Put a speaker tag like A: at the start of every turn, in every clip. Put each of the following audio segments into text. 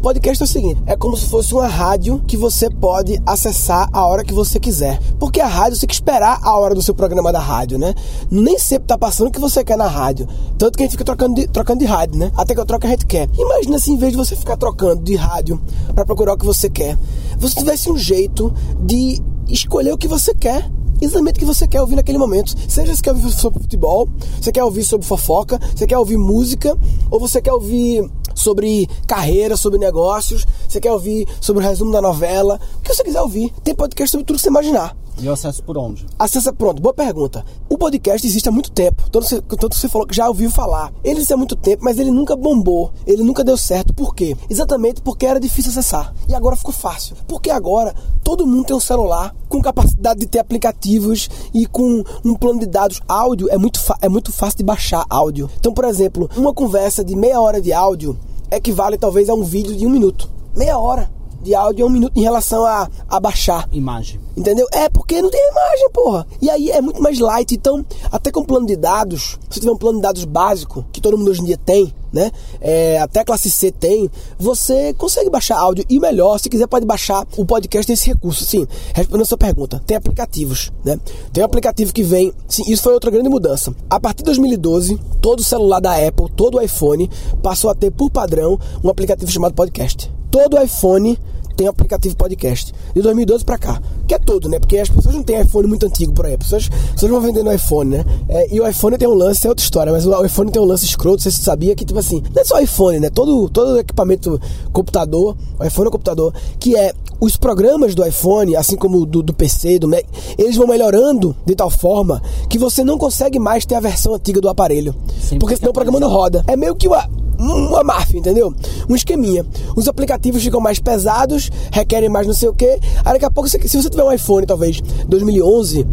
A: Podcast é o seguinte: é como se fosse uma rádio que você pode acessar a hora que você quiser. Porque a rádio você tem que esperar a hora do seu programa da rádio, né? Nem sempre tá passando o que você quer na rádio. Tanto que a gente fica trocando de, trocando de rádio, né? Até que eu troco a gente quer. Imagina se em vez de você ficar trocando de rádio para procurar o que você quer, você tivesse um jeito de escolher o que você quer exatamente o que você quer ouvir naquele momento. Seja você quer ouvir sobre futebol, você quer ouvir sobre fofoca, você quer ouvir música, ou você quer ouvir sobre carreira, sobre negócios, você quer ouvir sobre o resumo da novela, o que você quiser ouvir. Tem podcast sobre tudo que você imaginar.
B: E o acesso por onde?
A: Acessa pronto, boa pergunta. O podcast existe há muito tempo. Tanto você, tanto você falou que já ouviu falar. Ele existe há muito tempo, mas ele nunca bombou. Ele nunca deu certo. Por quê? Exatamente porque era difícil acessar. E agora ficou fácil. Porque agora todo mundo tem um celular com capacidade de ter aplicativos e com um plano de dados. Áudio é muito, é muito fácil de baixar áudio. Então, por exemplo, uma conversa de meia hora de áudio equivale talvez a um vídeo de um minuto. Meia hora de áudio é um minuto em relação a, a baixar.
B: Imagem.
A: Entendeu? É porque não tem imagem, porra. E aí é muito mais light. Então, até com plano de dados, se tiver um plano de dados básico, que todo mundo hoje em dia tem, né? É, até a classe C tem, você consegue baixar áudio. E melhor, se quiser, pode baixar o podcast tem esse recurso. Sim, respondendo a sua pergunta, tem aplicativos, né? Tem um aplicativo que vem. Sim, isso foi outra grande mudança. A partir de 2012, todo celular da Apple, todo iPhone, passou a ter por padrão um aplicativo chamado podcast todo iPhone tem um aplicativo podcast. De 2012 para cá. Que é todo, né? Porque as pessoas não têm iPhone muito antigo por aí. As pessoas, as pessoas vão vendendo iPhone, né? É, e o iPhone tem um lance, é outra história, mas o iPhone tem um lance escroto, você sabia que, tipo assim, não é só iPhone, né? Todo, todo equipamento computador, o iPhone é computador, que é os programas do iPhone, assim como do, do PC, do Mac, eles vão melhorando de tal forma que você não consegue mais ter a versão antiga do aparelho. porque senão o programa não roda. É meio que uma, uma máfia, entendeu? Um esqueminha. Os aplicativos ficam mais pesados, requerem mais não sei o que. Aí daqui a pouco, se você tiver um iPhone, talvez 2011,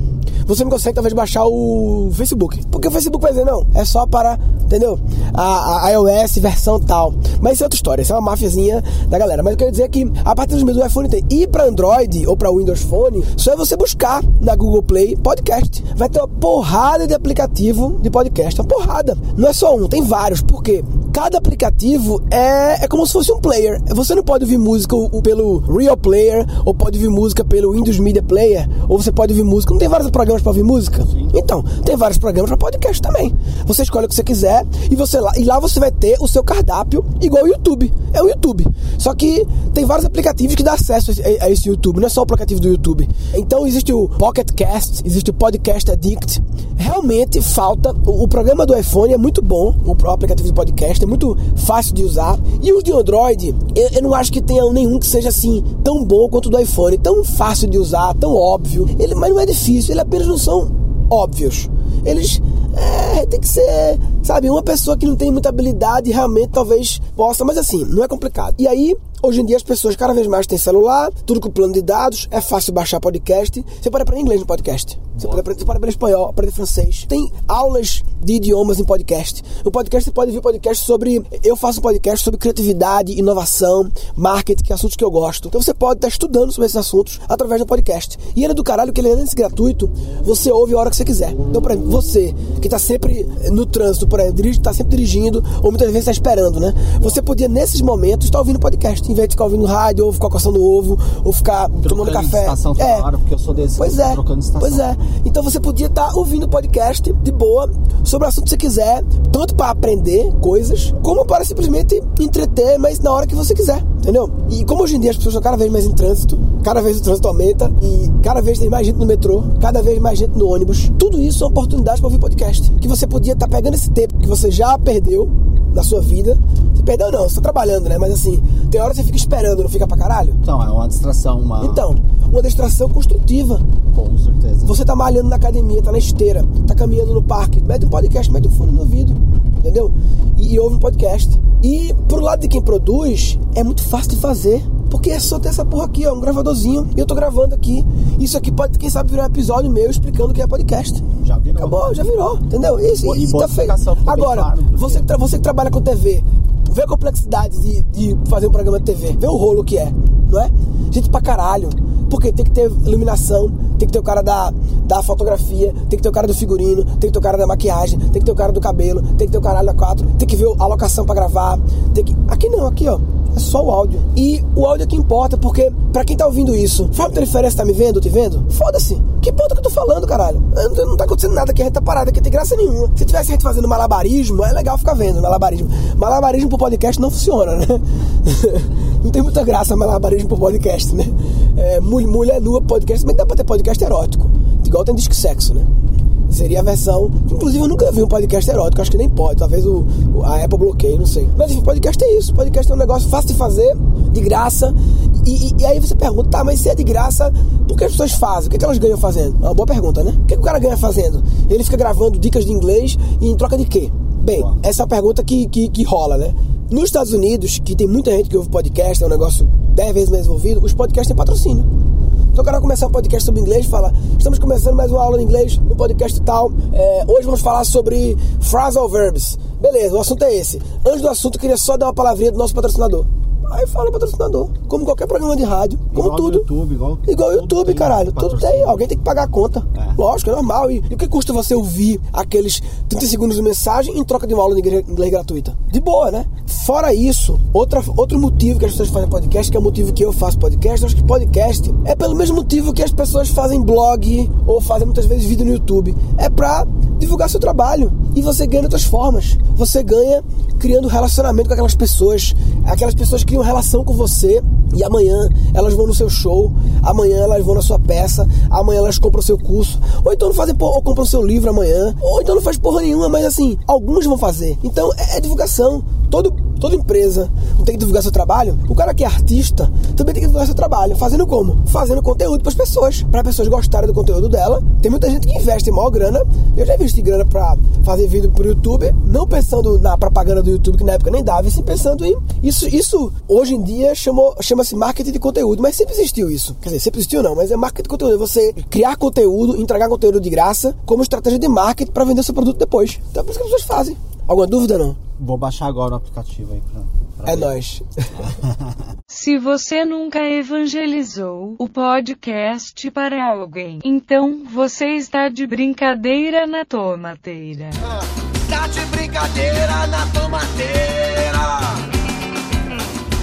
A: você não consegue talvez baixar o Facebook. Porque o Facebook vai dizer, não, é só para, entendeu? A, a iOS versão tal. Mas isso é outra história, isso é uma máfiazinha da galera. Mas eu quero dizer que a partir dos meses do iPhone tem. E para Android ou para Windows Phone, só é você buscar na Google Play podcast. Vai ter uma porrada de aplicativo de podcast. Uma porrada. Não é só um, tem vários. Por quê? Cada aplicativo é, é como se fosse um player. Você não pode ouvir música pelo Real Player, ou pode ouvir música pelo Windows Media Player, ou você pode ouvir música. Não tem vários programas para ouvir música? Sim. Então, tem vários programas para podcast também. Você escolhe o que você quiser e você lá, e lá você vai ter o seu cardápio igual o YouTube. É o YouTube. Só que tem vários aplicativos que dão acesso a, a esse YouTube, não é só o aplicativo do YouTube. Então existe o Pocket Cast, existe o Podcast Addict. Realmente falta. O, o programa do iPhone é muito bom, o aplicativo de podcast muito fácil de usar. E os de Android, eu, eu, não acho que tenha nenhum que seja assim tão bom quanto o do iPhone, tão fácil de usar, tão óbvio. Ele, mas não é difícil, ele apenas não são óbvios. Eles é, tem que ser, sabe, uma pessoa que não tem muita habilidade realmente talvez possa, mas assim, não é complicado. E aí, Hoje em dia as pessoas cada vez mais têm celular, tudo com plano de dados, é fácil baixar podcast. Você pode aprender inglês no podcast. Você pode, aprender, você pode aprender espanhol, aprender francês. Tem aulas de idiomas em podcast. O podcast você pode ver podcast sobre. Eu faço um podcast sobre criatividade, inovação, marketing, que é assuntos que eu gosto. Então você pode estar estudando sobre esses assuntos através do podcast. E ele é do caralho que ele é antes gratuito, você ouve a hora que você quiser. Então, exemplo, você que está sempre no trânsito, por exemplo, está sempre dirigindo, ou muitas vezes está esperando, né? Você podia, nesses momentos, estar ouvindo podcast em vez de ficar ouvindo rádio, ou ficar coçando ovo, ou ficar
B: trocando
A: tomando café.
B: Estação, é. Claro, porque eu sou desse.
A: Pois é.
B: Trocando estação.
A: Pois é. Então você podia estar tá ouvindo podcast de boa sobre o assunto que você quiser, tanto para aprender coisas, como para simplesmente entreter, mas na hora que você quiser, entendeu? E como hoje em dia as pessoas estão cada vez mais em trânsito, cada vez o trânsito aumenta e cada vez tem mais gente no metrô, cada vez mais gente no ônibus, tudo isso são oportunidades para ouvir podcast. Que você podia estar tá pegando esse tempo que você já perdeu na sua vida. Você perdeu não, você tá trabalhando, né? Mas assim, tem hora que você fica esperando, não fica pra caralho?
B: Então, é uma distração, uma.
A: Então, uma distração construtiva.
B: Com certeza.
A: Você tá malhando na academia, tá na esteira, tá caminhando no parque, mete um podcast, mete um fone no ouvido, entendeu? E, e ouve um podcast. E pro lado de quem produz, é muito fácil de fazer. Porque é só ter essa porra aqui, ó, um gravadorzinho, e eu tô gravando aqui. Isso aqui pode, quem sabe, virar um episódio meu explicando o que é podcast.
B: Já virou.
A: Acabou, já virou, entendeu? Isso,
B: e
A: isso tá feito. Agora,
B: claro,
A: você, que você que trabalha com TV, vê a complexidade de, de fazer um programa de TV, vê o rolo que é, não é? Gente pra caralho. Porque tem que ter iluminação, tem que ter o cara da, da fotografia, tem que ter o cara do figurino, tem que ter o cara da maquiagem, tem que ter o cara do cabelo, tem que ter o caralho da quatro, tem que ver a locação pra gravar, tem que. Aqui não, aqui ó. Só o áudio. E o áudio é que importa, porque pra quem tá ouvindo isso, faz muita diferença tá me vendo te vendo? Foda-se. Que importa que eu tô falando, caralho? Não, não tá acontecendo nada aqui, a gente tá parado aqui, tem graça nenhuma. Se tivesse gente fazendo malabarismo, é legal ficar vendo malabarismo. Malabarismo pro podcast não funciona, né? não tem muita graça malabarismo pro podcast, né? É, mulher nua podcast, mas dá pra ter podcast erótico. Igual tem disque sexo, né? Seria a versão. Inclusive, eu nunca vi um podcast erótico, acho que nem pode. Talvez o, a Apple bloqueie, não sei. Mas enfim, podcast é isso. Podcast é um negócio fácil de fazer, de graça. E, e, e aí você pergunta, tá, mas se é de graça, por que as pessoas fazem? O que, é que elas ganham fazendo? É uma boa pergunta, né? O que, é que o cara ganha fazendo? Ele fica gravando dicas de inglês e em troca de quê? Bem, essa é a pergunta que, que, que rola, né? Nos Estados Unidos, que tem muita gente que ouve podcast, é um negócio 10 vezes mais envolvido, os podcasts têm patrocínio. Então o cara começar um podcast sobre inglês fala: Estamos começando mais uma aula de inglês no podcast tal. É, hoje vamos falar sobre phrasal verbs. Beleza, o assunto é esse. Antes do assunto, eu queria só dar uma palavrinha do nosso patrocinador. Aí fala patrocinador. Como qualquer programa de rádio. Como
B: Igual
A: tudo.
B: YouTube, igual,
A: Igual YouTube, caralho. Tudo tem. Alguém tem que pagar a conta.
B: É.
A: Lógico, é normal. E, e o que custa você ouvir aqueles 30 segundos de mensagem em troca de uma aula de inglês inglês gratuita? De boa, né? Fora isso, outra, outro motivo que as pessoas fazem podcast, que é o motivo que eu faço podcast, eu acho que podcast é pelo mesmo motivo que as pessoas fazem blog ou fazem muitas vezes vídeo no YouTube. É pra divulgar seu trabalho. E você ganha de outras formas. Você ganha criando relacionamento com aquelas pessoas. Aquelas pessoas criam relação com você e amanhã elas vão no seu show, amanhã elas vão na sua peça, amanhã elas compram o seu curso, ou então não fazem porra, ou compram o seu livro amanhã, ou então não faz porra nenhuma, mas assim, alguns vão fazer. Então é, é divulgação. Todo, toda empresa tem que divulgar seu trabalho. O cara que é artista também tem que divulgar seu trabalho. Fazendo como? Fazendo conteúdo para as pessoas, para as pessoas gostarem do conteúdo dela. Tem muita gente que investe maior grana. Eu já investi grana para fazer vídeo pro YouTube, não pensando na propaganda do YouTube, que na época nem dava, e sim pensando em. Isso, isso hoje em dia chama-se marketing de conteúdo, mas sempre existiu isso. Quer dizer, sempre existiu não, mas é marketing de conteúdo. É você criar conteúdo, entregar conteúdo de graça, como estratégia de marketing para vender seu produto depois. Então é por isso que as pessoas fazem. Alguma dúvida não?
B: Vou baixar agora o aplicativo aí pra. pra
A: É
B: ver.
A: nóis.
C: Se você nunca evangelizou o podcast para alguém, então você está de brincadeira na tomateira.
D: Tá de brincadeira na tomateira.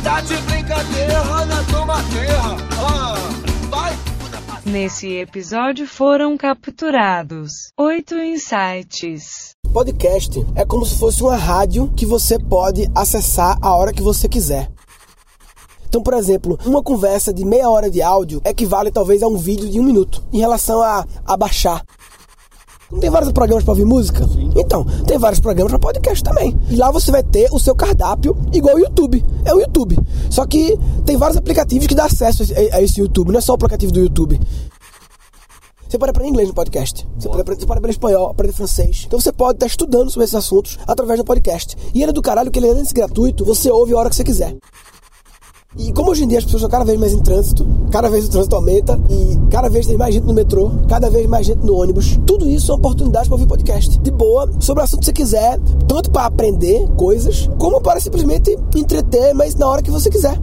D: Tá de brincadeira na tomateira.
C: Nesse episódio foram capturados oito insights.
A: Podcast é como se fosse uma rádio que você pode acessar a hora que você quiser. Então, por exemplo, uma conversa de meia hora de áudio equivale talvez a um vídeo de um minuto em relação a, a baixar. Não tem vários programas para ouvir música? Então, tem vários programas para podcast também. E lá você vai ter o seu cardápio igual o YouTube. É o YouTube. Só que tem vários aplicativos que dão acesso a, a esse YouTube. Não é só o aplicativo do YouTube. Você pode aprender inglês no podcast. Você pode, aprender, você pode aprender espanhol, aprender francês. Então você pode estar estudando sobre esses assuntos através do podcast. E ele é do caralho que ele é gratuito, você ouve a hora que você quiser. E como hoje em dia as pessoas estão cada vez mais em trânsito, cada vez o trânsito aumenta e cada vez tem mais gente no metrô, cada vez mais gente no ônibus, tudo isso são oportunidades para ouvir podcast. De boa, sobre o assunto que você quiser, tanto para aprender coisas, como para simplesmente entreter, mas na hora que você quiser.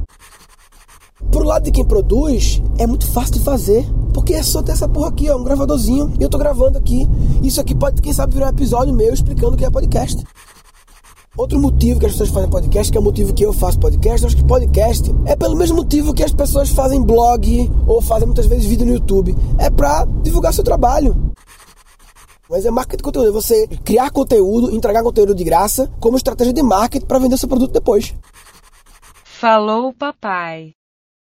A: Pro lado de quem produz, é muito fácil de fazer. Porque é só ter essa porra aqui, ó, um gravadorzinho, e eu tô gravando aqui. Isso aqui pode, quem sabe, virar um episódio meu explicando o que é podcast. Outro motivo que as pessoas fazem podcast, que é o motivo que eu faço podcast, eu acho que podcast é pelo mesmo motivo que as pessoas fazem blog ou fazem muitas vezes vídeo no YouTube. É pra divulgar seu trabalho. Mas é marketing de conteúdo, é você criar conteúdo, entregar conteúdo de graça como estratégia de marketing para vender seu produto depois.
C: Falou papai.